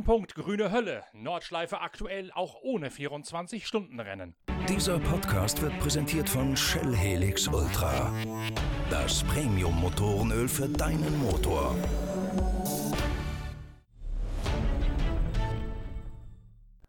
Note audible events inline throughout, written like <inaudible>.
Brennpunkt Grüne Hölle. Nordschleife aktuell auch ohne 24-Stunden-Rennen. Dieser Podcast wird präsentiert von Shell Helix Ultra. Das Premium-Motorenöl für deinen Motor.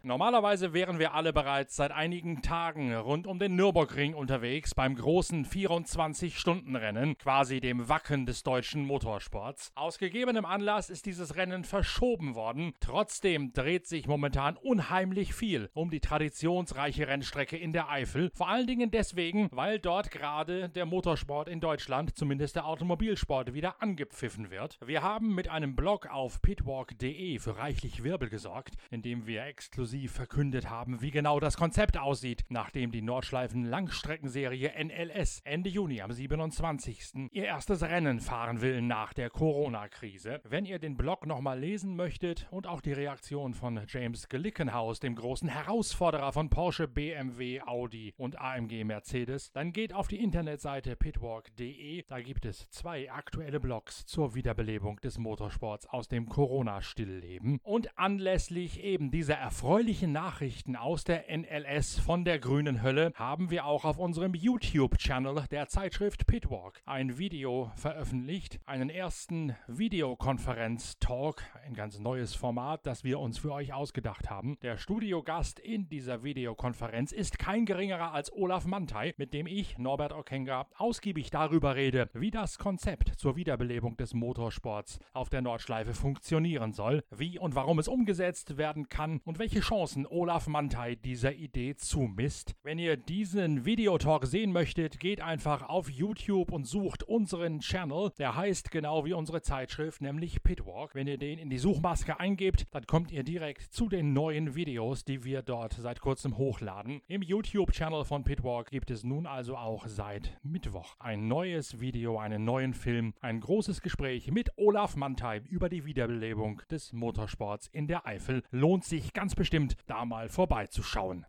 Normalerweise wären wir alle bereits seit einigen Tagen rund um den Nürburgring unterwegs beim großen 24-Stunden-Rennen, quasi dem Wacken des deutschen Motorsports. Aus gegebenem Anlass ist dieses Rennen verschoben worden. Trotzdem dreht sich momentan unheimlich viel um die traditionsreiche Rennstrecke in der Eifel. Vor allen Dingen deswegen, weil dort gerade der Motorsport in Deutschland, zumindest der Automobilsport, wieder angepfiffen wird. Wir haben mit einem Blog auf pitwalk.de für reichlich Wirbel gesorgt, indem wir exklusiv exklusiv verkündet haben, wie genau das Konzept aussieht, nachdem die Nordschleifen Langstreckenserie NLS Ende Juni am 27. ihr erstes Rennen fahren will nach der Corona-Krise. Wenn ihr den Blog nochmal lesen möchtet und auch die Reaktion von James Glickenhaus, dem großen Herausforderer von Porsche, BMW, Audi und AMG Mercedes, dann geht auf die Internetseite pitwalk.de. Da gibt es zwei aktuelle Blogs zur Wiederbelebung des Motorsports aus dem Corona-Stillleben. Und anlässlich eben dieser erfreulichen erfreulichen Nachrichten aus der NLS von der grünen Hölle haben wir auch auf unserem YouTube-Channel der Zeitschrift Pitwalk ein Video veröffentlicht, einen ersten Videokonferenz-Talk, ein ganz neues Format, das wir uns für euch ausgedacht haben. Der Studiogast in dieser Videokonferenz ist kein geringerer als Olaf Mantei, mit dem ich, Norbert Okenga, ausgiebig darüber rede, wie das Konzept zur Wiederbelebung des Motorsports auf der Nordschleife funktionieren soll, wie und warum es umgesetzt werden kann und welche Chancen Olaf Mantei dieser Idee zumisst. Wenn ihr diesen Videotalk sehen möchtet, geht einfach auf YouTube und sucht unseren Channel. Der heißt genau wie unsere Zeitschrift, nämlich Pitwalk. Wenn ihr den in die Suchmaske eingebt, dann kommt ihr direkt zu den neuen Videos, die wir dort seit kurzem hochladen. Im YouTube-Channel von Pitwalk gibt es nun also auch seit Mittwoch ein neues Video, einen neuen Film, ein großes Gespräch mit Olaf Mantei über die Wiederbelebung des Motorsports in der Eifel. Lohnt sich ganz bestimmt bestimmt, da mal vorbeizuschauen.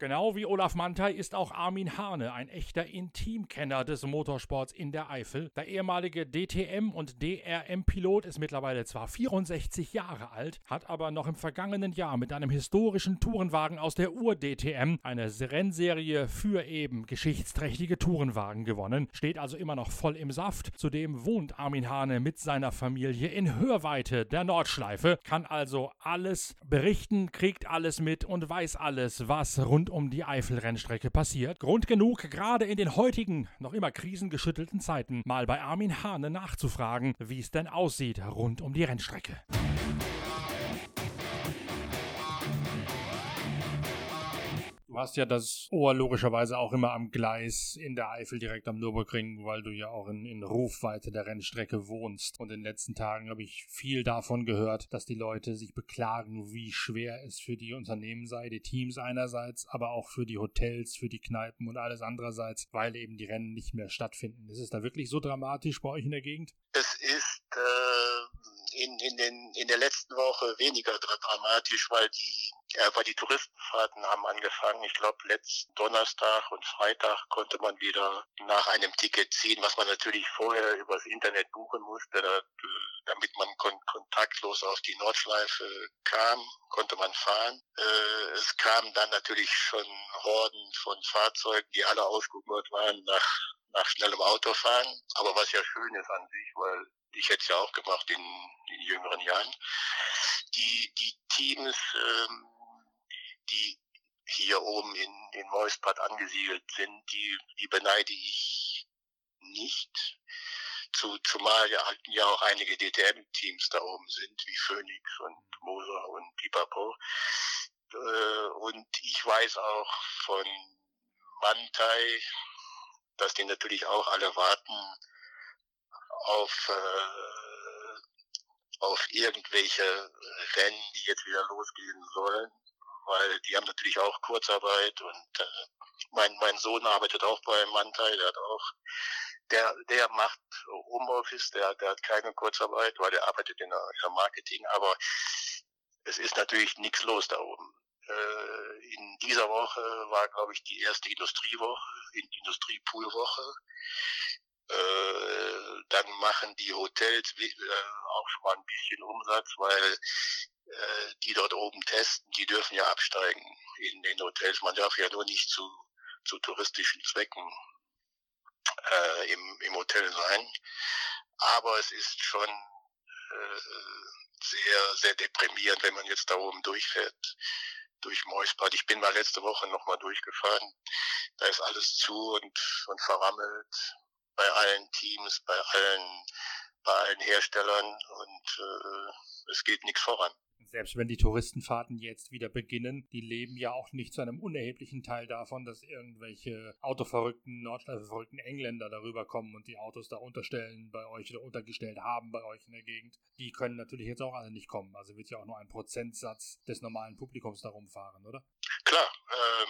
Genau wie Olaf Mantei ist auch Armin Hane ein echter Intimkenner des Motorsports in der Eifel. Der ehemalige DTM- und DRM-Pilot ist mittlerweile zwar 64 Jahre alt, hat aber noch im vergangenen Jahr mit einem historischen Tourenwagen aus der Ur-DTM eine Rennserie für eben geschichtsträchtige Tourenwagen gewonnen, steht also immer noch voll im Saft. Zudem wohnt Armin Hane mit seiner Familie in Hörweite der Nordschleife, kann also alles berichten, kriegt alles mit und weiß alles, was rund um die Eifelrennstrecke passiert. Grund genug, gerade in den heutigen, noch immer krisengeschüttelten Zeiten, mal bei Armin Hane nachzufragen, wie es denn aussieht rund um die Rennstrecke. Du hast ja das Ohr logischerweise auch immer am Gleis in der Eifel direkt am Nürburgring, weil du ja auch in, in Rufweite der Rennstrecke wohnst. Und in den letzten Tagen habe ich viel davon gehört, dass die Leute sich beklagen, wie schwer es für die Unternehmen sei, die Teams einerseits, aber auch für die Hotels, für die Kneipen und alles andererseits, weil eben die Rennen nicht mehr stattfinden. Ist es da wirklich so dramatisch bei euch in der Gegend? Es ist äh, in, in, den, in der letzten Woche weniger dramatisch, weil die aber die Touristenfahrten haben angefangen. Ich glaube, letzten Donnerstag und Freitag konnte man wieder nach einem Ticket ziehen, was man natürlich vorher übers Internet buchen musste, damit man kon kontaktlos auf die Nordschleife kam, konnte man fahren. Äh, es kamen dann natürlich schon Horden von Fahrzeugen, die alle ausgebucht waren nach, nach schnellem Autofahren. Aber was ja schön ist an sich, weil ich hätte es ja auch gemacht in, in jüngeren Jahren. Die, die Teams, ähm, die hier oben in, in Moispad angesiedelt sind, die, die beneide ich nicht. Zu, zumal ja, auch einige DTM-Teams da oben sind, wie Phoenix und Moser und Pipapo. Äh, und ich weiß auch von Mantai, dass die natürlich auch alle warten auf, äh, auf irgendwelche Rennen, die jetzt wieder losgehen sollen weil die haben natürlich auch Kurzarbeit und äh, mein, mein Sohn arbeitet auch bei Mantai, der hat auch, der, der macht Homeoffice, der, der hat keine Kurzarbeit, weil der arbeitet in der, in der Marketing, aber es ist natürlich nichts los da oben. Äh, in dieser Woche war, glaube ich, die erste Industriewoche, Industriepoolwoche. Äh, dann machen die Hotels äh, auch schon mal ein bisschen Umsatz, weil äh, die dort oben testen, die dürfen ja absteigen in den Hotels. Man darf ja nur nicht zu, zu touristischen Zwecken äh, im, im Hotel sein. Aber es ist schon äh, sehr, sehr deprimierend, wenn man jetzt da oben durchfährt durch Moisbad. Ich bin mal letzte Woche nochmal durchgefahren. Da ist alles zu und, und verrammelt bei allen Teams, bei allen, bei allen Herstellern und äh, es geht nichts voran selbst wenn die Touristenfahrten jetzt wieder beginnen, die leben ja auch nicht zu einem unerheblichen Teil davon, dass irgendwelche autoverrückten, nordschleife Engländer darüber kommen und die Autos da unterstellen bei euch oder untergestellt haben bei euch in der Gegend. Die können natürlich jetzt auch alle nicht kommen. Also wird ja auch nur ein Prozentsatz des normalen Publikums darum fahren, oder? Klar, ähm,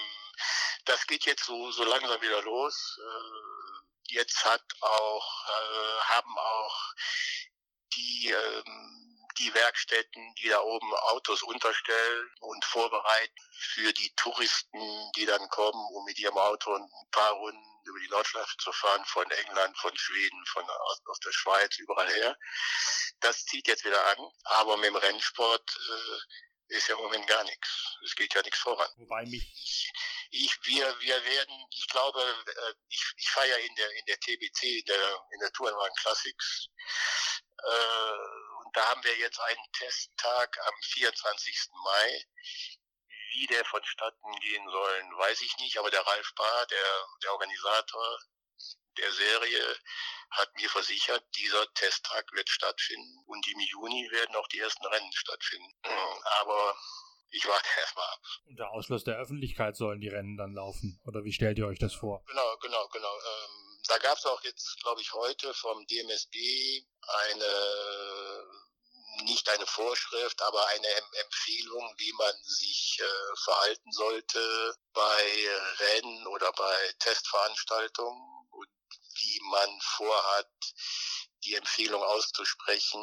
das geht jetzt so, so langsam wieder los. Äh, jetzt hat auch, äh, haben auch die ähm, die Werkstätten, die da oben Autos unterstellen und vorbereiten für die Touristen, die dann kommen, um mit ihrem Auto ein paar Runden über die Nordschleife zu fahren, von England, von Schweden, von aus, aus der Schweiz, überall her. Das zieht jetzt wieder an, aber mit dem Rennsport äh, ist ja im Moment gar nichts. Es geht ja nichts voran. Wobei mich ich, wir, wir werden, ich glaube, äh, ich, ich fahre in der, in der TBC, in der, in der Tourenwagen Classics, äh, da haben wir jetzt einen Testtag am 24. Mai. Wie der vonstatten gehen sollen, weiß ich nicht, aber der Ralf Bahr, der, der Organisator der Serie, hat mir versichert, dieser Testtag wird stattfinden und im Juni werden auch die ersten Rennen stattfinden. Aber ich warte <laughs> erstmal ab. Unter Ausschluss der Öffentlichkeit sollen die Rennen dann laufen, oder wie stellt ihr euch das vor? Genau, genau, genau. Ähm, da gab es auch jetzt, glaube ich, heute vom DMSB eine nicht eine Vorschrift, aber eine Empfehlung, wie man sich äh, verhalten sollte bei Rennen oder bei Testveranstaltungen und wie man vorhat, die Empfehlung auszusprechen,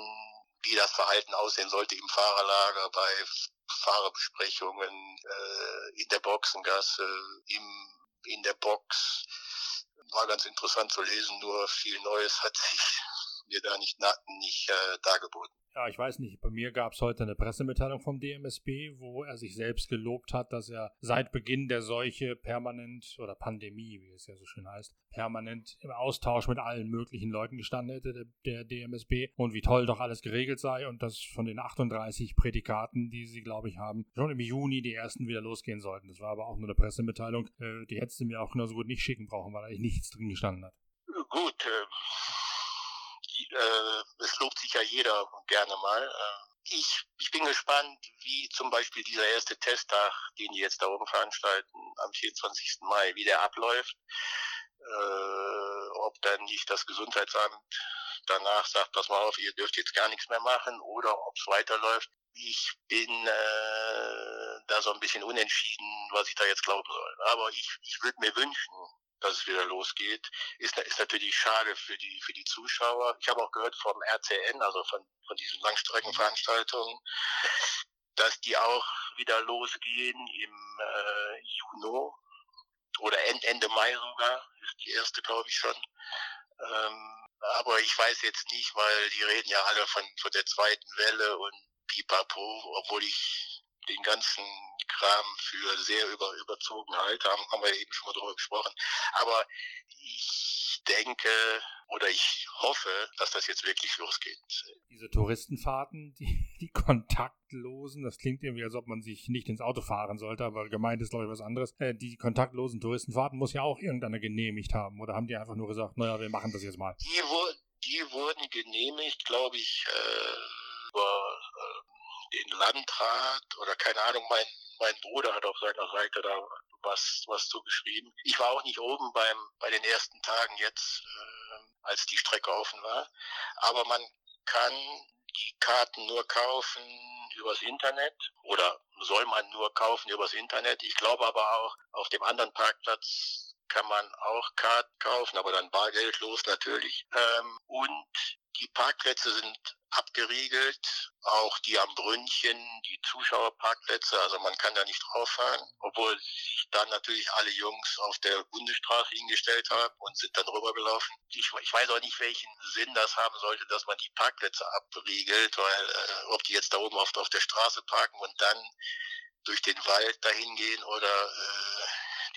wie das Verhalten aussehen sollte im Fahrerlager, bei Fahrerbesprechungen, äh, in der Boxengasse, im, in der Box. War ganz interessant zu lesen, nur viel Neues hat sich mir da nicht, nicht äh, dargeboten. Ja, ich weiß nicht. Bei mir gab es heute eine Pressemitteilung vom DMSB, wo er sich selbst gelobt hat, dass er seit Beginn der Seuche permanent oder Pandemie, wie es ja so schön heißt, permanent im Austausch mit allen möglichen Leuten gestanden hätte, der, der DMSB, und wie toll doch alles geregelt sei und dass von den 38 Prädikaten, die sie, glaube ich, haben, schon im Juni die ersten wieder losgehen sollten. Das war aber auch nur eine Pressemitteilung. Äh, die hättest du mir auch genauso gut nicht schicken brauchen, weil eigentlich nichts drin gestanden hat. Gut, äh es lobt sich ja jeder gerne mal. Äh, ich, ich bin gespannt, wie zum Beispiel dieser erste Testtag, den die jetzt da oben veranstalten, am 24. Mai, wie der abläuft. Äh, ob dann nicht das Gesundheitsamt danach sagt, pass mal auf, ihr dürft jetzt gar nichts mehr machen oder ob es weiterläuft. Ich bin äh, da so ein bisschen unentschieden, was ich da jetzt glauben soll. Aber ich, ich würde mir wünschen, dass es wieder losgeht, ist, ist natürlich schade für die, für die Zuschauer. Ich habe auch gehört vom RCN, also von, von diesen Langstreckenveranstaltungen, dass die auch wieder losgehen im äh, Juni oder Ende Mai sogar, ist die erste, glaube ich schon. Ähm, aber ich weiß jetzt nicht, weil die reden ja alle von, von der zweiten Welle und pipapo, obwohl ich den ganzen Kram für sehr über, überzogen halte, haben, haben wir eben schon mal drüber gesprochen. Aber ich denke oder ich hoffe, dass das jetzt wirklich losgeht. Diese Touristenfahrten, <laughs> die, die kontaktlosen, das klingt irgendwie, als ob man sich nicht ins Auto fahren sollte, aber gemeint ist, glaube ich, was anderes. Äh, die kontaktlosen Touristenfahrten muss ja auch irgendeiner genehmigt haben. Oder haben die einfach nur gesagt, naja, wir machen das jetzt mal? Die, die wurden genehmigt, glaube ich, äh, über äh, den Landrat oder keine Ahnung, mein mein Bruder hat auf seiner Seite da was, was zugeschrieben. Ich war auch nicht oben beim, bei den ersten Tagen jetzt, äh, als die Strecke offen war. Aber man kann die Karten nur kaufen übers Internet oder soll man nur kaufen übers Internet. Ich glaube aber auch, auf dem anderen Parkplatz kann man auch Karten kaufen, aber dann bargeldlos natürlich. Ähm, und Die Parkplätze sind abgeriegelt, auch die am Brünnchen, die Zuschauerparkplätze, also man kann da nicht drauf fahren, obwohl sich dann natürlich alle Jungs auf der Bundesstraße hingestellt haben und sind dann rübergelaufen. Ich, ich weiß auch nicht, welchen Sinn das haben sollte, dass man die Parkplätze abriegelt, weil äh, ob die jetzt da oben oft auf der Straße parken und dann durch den Wald dahin gehen oder äh,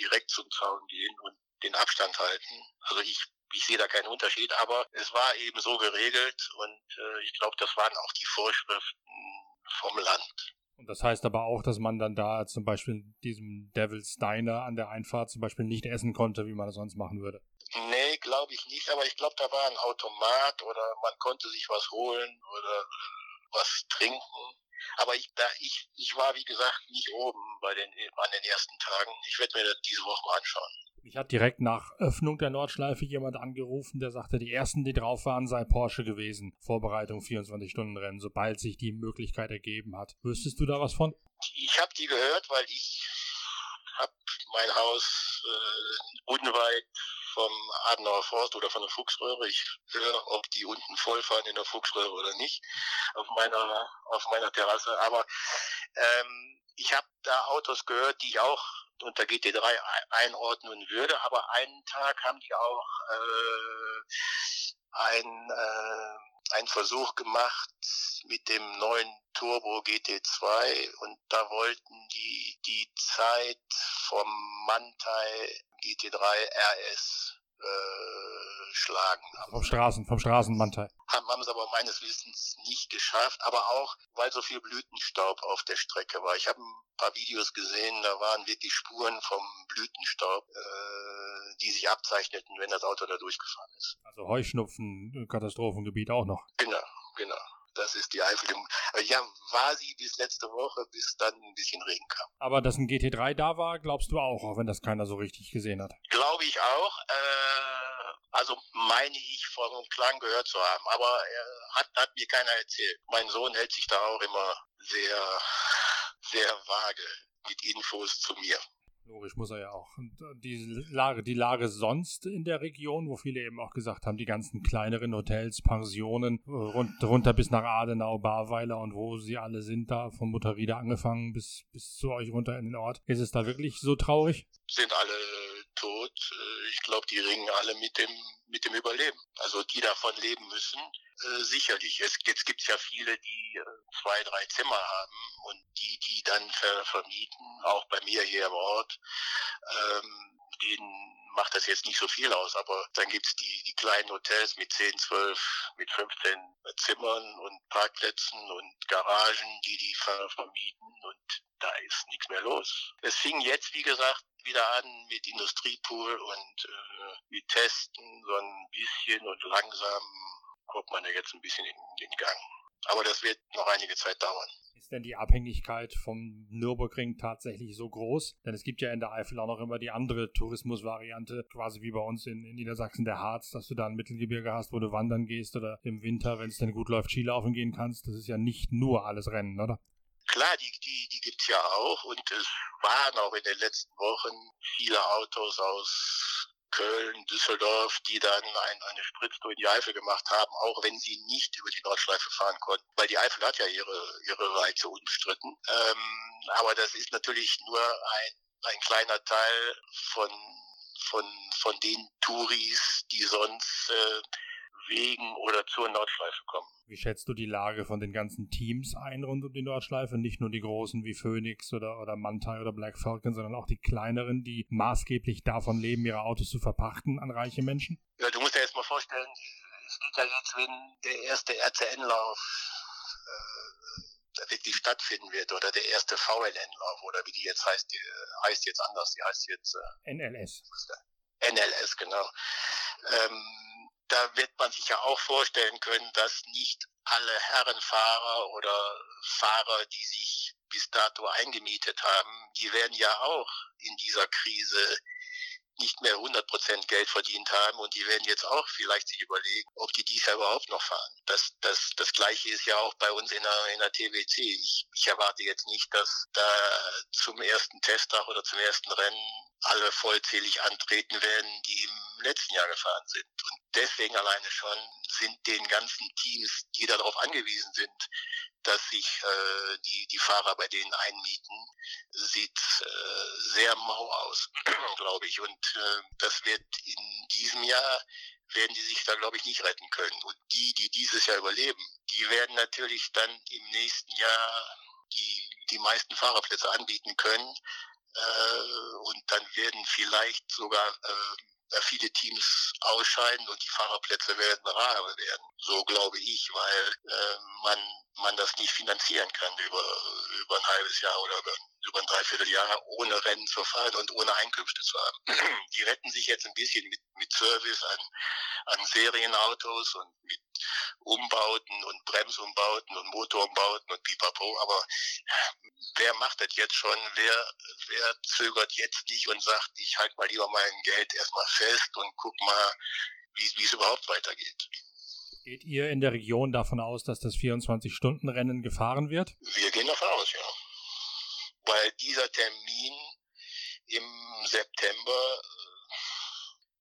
direkt zum Zaun gehen und den Abstand halten. Also ich ich sehe da keinen Unterschied, aber es war eben so geregelt und äh, ich glaube, das waren auch die Vorschriften vom Land. Und das heißt aber auch, dass man dann da zum Beispiel in diesem Devil's Diner an der Einfahrt zum Beispiel nicht essen konnte, wie man das sonst machen würde. Nee, glaube ich nicht, aber ich glaube, da war ein Automat oder man konnte sich was holen oder was trinken. Aber ich, da, ich, ich war, wie gesagt, nicht oben bei den, an den ersten Tagen. Ich werde mir das diese Woche mal anschauen. Mich hat direkt nach Öffnung der Nordschleife jemand angerufen, der sagte, die ersten, die drauf waren, sei Porsche gewesen. Vorbereitung 24-Stunden-Rennen, sobald sich die Möglichkeit ergeben hat. Wüsstest du da was von? Ich habe die gehört, weil ich habe mein Haus äh, unweit vom Adenauer Forst oder von der Fuchsröhre. Ich höre, ob die unten vollfahren in der Fuchsröhre oder nicht, auf meiner, auf meiner Terrasse. Aber ähm, ich habe da Autos gehört, die ich auch unter GT3 einordnen würde, aber einen Tag haben die auch äh, ein, äh, einen Versuch gemacht mit dem neuen Turbo GT2 und da wollten die die Zeit vom Mantai GT3 RS äh, schlagen. Vom Straßen, vom Straßenmantel. Haben, haben es aber meines Wissens nicht geschafft, aber auch, weil so viel Blütenstaub auf der Strecke war. Ich habe ein paar Videos gesehen, da waren wirklich Spuren vom Blütenstaub, äh, die sich abzeichneten, wenn das Auto da durchgefahren ist. Also Heuschnupfen, Katastrophengebiet auch noch. Genau, genau. Das ist die Eifel. Ja, war sie bis letzte Woche, bis dann ein bisschen Regen kam. Aber dass ein GT3 da war, glaubst du auch, auch wenn das keiner so richtig gesehen hat? Glaube ich auch. Äh, also meine ich von Klang gehört zu haben. Aber er hat, hat mir keiner erzählt. Mein Sohn hält sich da auch immer sehr, sehr vage mit Infos zu mir. Logisch muss er ja auch. Und äh, die Lage, die Lage sonst in der Region, wo viele eben auch gesagt haben, die ganzen kleineren Hotels, Pensionen, äh, rund, runter bis nach Adenau, Barweiler und wo sie alle sind, da von Mutterrieder angefangen bis, bis zu euch runter in den Ort. Ist es da wirklich so traurig? Sind alle tot. Äh, ich glaube, die ringen alle mit dem, mit dem Überleben. Also die davon leben müssen, äh, sicherlich. Es, jetzt gibt es ja viele, die äh, zwei, drei Zimmer haben und die, die dann ver vermieten, auch bei mir hier im Ort, ähm, denen macht das jetzt nicht so viel aus, aber dann gibt's die, die kleinen Hotels mit 10, 12, mit 15 Zimmern und Parkplätzen und Garagen, die die ver vermieten und da ist nichts mehr los. Es fing jetzt, wie gesagt, wieder an mit Industriepool und äh, mit Testen so ein bisschen und langsam kommt man ja jetzt ein bisschen in den Gang. Aber das wird noch einige Zeit dauern. Ist denn die Abhängigkeit vom Nürburgring tatsächlich so groß? Denn es gibt ja in der Eifel auch noch immer die andere Tourismusvariante, quasi wie bei uns in, in Niedersachsen der Harz, dass du da ein Mittelgebirge hast, wo du wandern gehst oder im Winter, wenn es denn gut läuft, Skilaufen gehen kannst. Das ist ja nicht nur alles Rennen, oder? Klar, die, die, die gibt's ja auch und es waren auch in den letzten Wochen viele Autos aus Köln, Düsseldorf, die dann ein, eine Spritztour in die Eifel gemacht haben, auch wenn sie nicht über die Nordschleife fahren konnten, weil die Eifel hat ja ihre, ihre Reize unbestritten. Ähm, aber das ist natürlich nur ein, ein kleiner Teil von, von, von den Touris, die sonst äh, wegen oder zur Nordschleife kommen. Wie schätzt du die Lage von den ganzen Teams ein rund um die Nordschleife? Nicht nur die großen wie Phoenix oder, oder Mantai oder Black Falcon, sondern auch die kleineren, die maßgeblich davon leben, ihre Autos zu verpachten an reiche Menschen? Ja, du musst dir jetzt mal vorstellen, es geht ja jetzt, wenn der erste RCN-Lauf äh, wirklich stattfinden wird oder der erste VLN-Lauf oder wie die jetzt heißt, die heißt jetzt anders, die heißt jetzt äh, NLS. NLS, genau. Ähm, da wird man sich ja auch vorstellen können, dass nicht alle Herrenfahrer oder Fahrer, die sich bis dato eingemietet haben, die werden ja auch in dieser Krise nicht mehr 100% Geld verdient haben und die werden jetzt auch vielleicht sich überlegen, ob die dies Jahr überhaupt noch fahren. Das, das, das Gleiche ist ja auch bei uns in der, in der TWC. Ich, ich erwarte jetzt nicht, dass da zum ersten Testtag oder zum ersten Rennen alle vollzählig antreten werden, die im letzten Jahr gefahren sind. Und deswegen alleine schon sind den ganzen Teams, die darauf angewiesen sind, dass sich äh, die, die Fahrer bei denen einmieten, sieht äh, sehr mau aus, <clears throat> glaube ich. Und äh, das wird in diesem Jahr werden die sich da, glaube ich, nicht retten können. Und die, die dieses Jahr überleben, die werden natürlich dann im nächsten Jahr die, die meisten Fahrerplätze anbieten können. Äh, und dann werden vielleicht sogar äh, viele Teams ausscheiden und die Fahrerplätze werden rarer werden. So glaube ich, weil äh, man, man das nicht finanzieren kann über, über ein halbes Jahr oder über, über ein Dreivierteljahr ohne Rennen zu fahren und ohne Einkünfte zu haben. <clears throat> Die retten sich jetzt ein bisschen mit, mit Service an, an Serienautos und mit Umbauten und Bremsumbauten und Motorumbauten und pipapo, aber wer macht das jetzt schon? Wer, wer zögert jetzt nicht und sagt, ich halte mal lieber mein Geld erstmal fest und guck mal, wie es überhaupt weitergeht. Geht ihr in der Region davon aus, dass das 24-Stunden-Rennen gefahren wird? Wir gehen davon. Weil dieser Termin im September,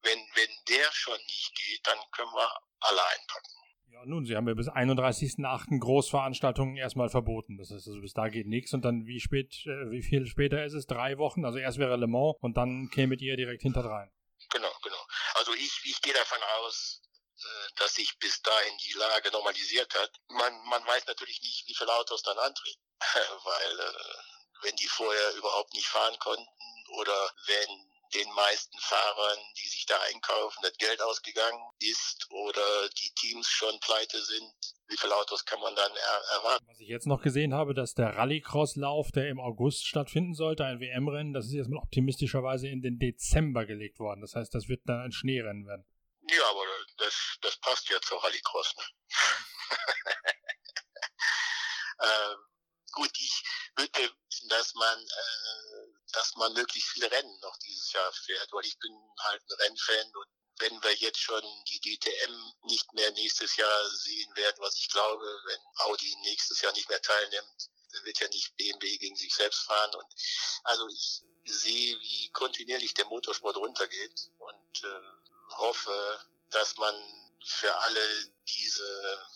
wenn, wenn der schon nicht geht, dann können wir alle einpacken. Ja, nun, Sie haben ja bis 31.08. Großveranstaltungen erstmal verboten. Das heißt, also bis da geht nichts und dann wie spät, äh, wie viel später ist es? Drei Wochen? Also erst wäre Le Mans und dann kämet ihr direkt hinterdrein. Genau, genau. Also ich, ich gehe davon aus, äh, dass sich bis dahin die Lage normalisiert hat. Man, man weiß natürlich nicht, wie viele Autos dann antreten, <laughs> weil äh, wenn die vorher überhaupt nicht fahren konnten oder wenn den meisten Fahrern, die sich da einkaufen, das Geld ausgegangen ist oder die Teams schon pleite sind. Wie viele Autos kann man dann er erwarten? Was ich jetzt noch gesehen habe, dass der Rallycross-Lauf, der im August stattfinden sollte, ein WM-Rennen, das ist jetzt mal optimistischerweise in den Dezember gelegt worden. Das heißt, das wird dann ein Schneerennen werden. Ja, aber das, das passt ja zur Rallycross. Ne? <laughs> ähm, gut, ich würde, dass man äh, dass man möglichst viele Rennen noch dieses Jahr fährt, weil ich bin halt ein Rennfan und wenn wir jetzt schon die DTM nicht mehr nächstes Jahr sehen werden, was ich glaube, wenn Audi nächstes Jahr nicht mehr teilnimmt, dann wird ja nicht BMW gegen sich selbst fahren. Und also ich sehe, wie kontinuierlich der Motorsport runtergeht und äh, hoffe, dass man für alle diese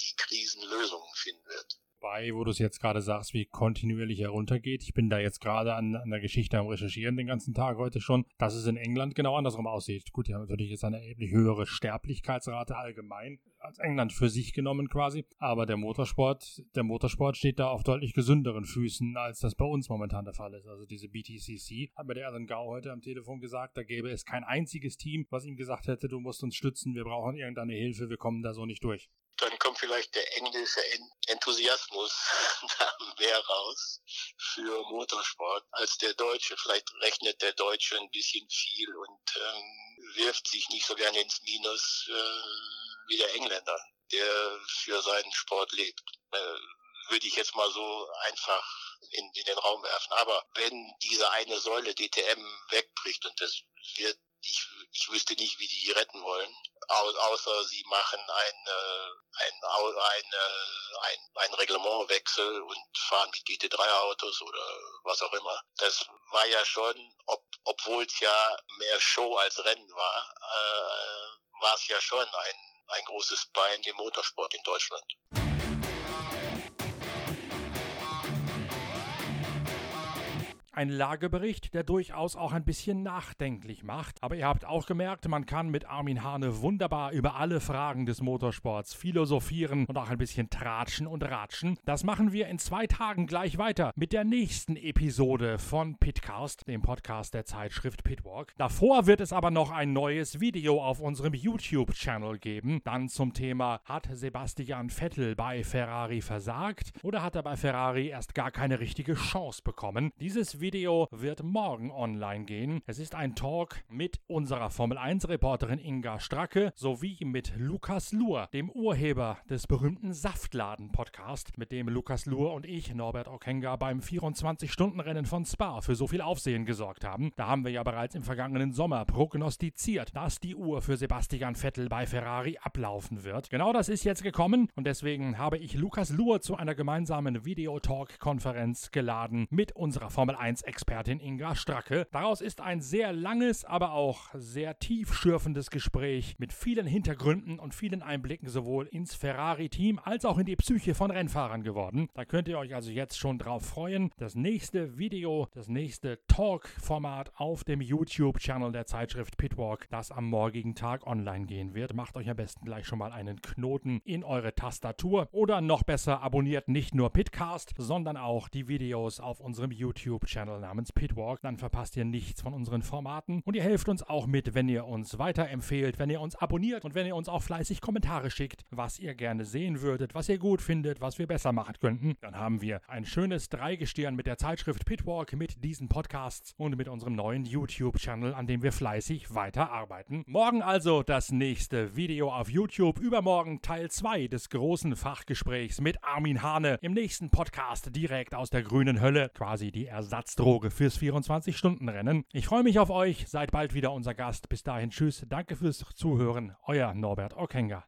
die Krisen Lösungen finden wird bei, wo du es jetzt gerade sagst, wie kontinuierlich heruntergeht. Ich bin da jetzt gerade an, an der Geschichte am Recherchieren den ganzen Tag heute schon, dass es in England genau andersrum aussieht. Gut, die haben natürlich jetzt eine erheblich höhere Sterblichkeitsrate allgemein als England für sich genommen quasi. Aber der Motorsport, der Motorsport steht da auf deutlich gesünderen Füßen, als das bei uns momentan der Fall ist. Also diese BTCC hat mir der Alan Gau heute am Telefon gesagt, da gäbe es kein einziges Team, was ihm gesagt hätte, du musst uns stützen, wir brauchen irgendeine Hilfe, wir kommen da so nicht durch dann vielleicht der englische Enthusiasmus <laughs> da mehr raus für Motorsport als der Deutsche. Vielleicht rechnet der Deutsche ein bisschen viel und ähm, wirft sich nicht so gerne ins Minus äh, wie der Engländer, der für seinen Sport lebt. Äh, würde ich jetzt mal so einfach in, in den Raum werfen. Aber wenn diese eine Säule DTM wegbricht und das wird ich, ich wüsste nicht, wie die retten wollen, außer sie machen ein, ein, ein, ein, ein Reglementwechsel und fahren mit GT3-Autos oder was auch immer. Das war ja schon, ob, obwohl es ja mehr Show als Rennen war, äh, war es ja schon ein, ein großes Bein im Motorsport in Deutschland. Ein Lagebericht, der durchaus auch ein bisschen nachdenklich macht. Aber ihr habt auch gemerkt, man kann mit Armin Hane wunderbar über alle Fragen des Motorsports philosophieren und auch ein bisschen tratschen und ratschen. Das machen wir in zwei Tagen gleich weiter mit der nächsten Episode von Pitcast, dem Podcast der Zeitschrift Pitwalk. Davor wird es aber noch ein neues Video auf unserem YouTube-Channel geben. Dann zum Thema, hat Sebastian Vettel bei Ferrari versagt oder hat er bei Ferrari erst gar keine richtige Chance bekommen? Dieses Video Video wird morgen online gehen. Es ist ein Talk mit unserer Formel 1 Reporterin Inga Stracke sowie mit Lukas Luhr, dem Urheber des berühmten Saftladen Podcast, mit dem Lukas Luhr und ich, Norbert Okenga, beim 24-Stunden-Rennen von Spa für so viel Aufsehen gesorgt haben. Da haben wir ja bereits im vergangenen Sommer prognostiziert, dass die Uhr für Sebastian Vettel bei Ferrari ablaufen wird. Genau das ist jetzt gekommen und deswegen habe ich Lukas Luhr zu einer gemeinsamen Videotalk-Konferenz geladen mit unserer Formel 1-Expertin Inga Stracke. Daraus ist ein sehr langes, aber auch sehr tiefschürfendes Gespräch mit vielen Hintergründen und vielen Einblicken sowohl ins Ferrari-Team als auch in die Psyche von Rennfahrern geworden. Da könnt ihr euch also jetzt schon drauf freuen. Das nächste Video, das nächste Talk-Format auf dem YouTube-Channel der Zeitschrift Pitwalk, das am morgigen Tag online gehen wird. Macht euch am besten gleich schon mal einen Knoten in eure Tastatur oder noch besser abonniert nicht nur Pitcast, sondern auch die Videos auf unserem YouTube-Channel namens Pitwalk. Dann verpasst ihr nichts von unseren Formaten und ihr helft uns auch mit, wenn ihr uns weiterempfehlt, wenn ihr uns abonniert und wenn ihr uns auch fleißig Kommentare schickt, was ihr gerne sehen würdet, was ihr gut findet, was wir besser machen könnten. Dann haben wir ein schönes Dreigestirn mit der Zeitschrift Pitwalk, mit diesen Podcasts und mit unserem neuen YouTube-Channel, an dem wir fleißig weiterarbeiten. Morgen also das nächste Video auf YouTube, übermorgen Teil 2 des großen Fachgesprächs mit Armin Hane im nächsten Podcast direkt aus der grünen Hölle, quasi die Ersatzdroge fürs 24-Stunden-Rennen. Ich freue mich auf euch, seid bald wieder unser Gast. Bis dahin, tschüss, danke fürs Zuhören, euer Norbert Okenga.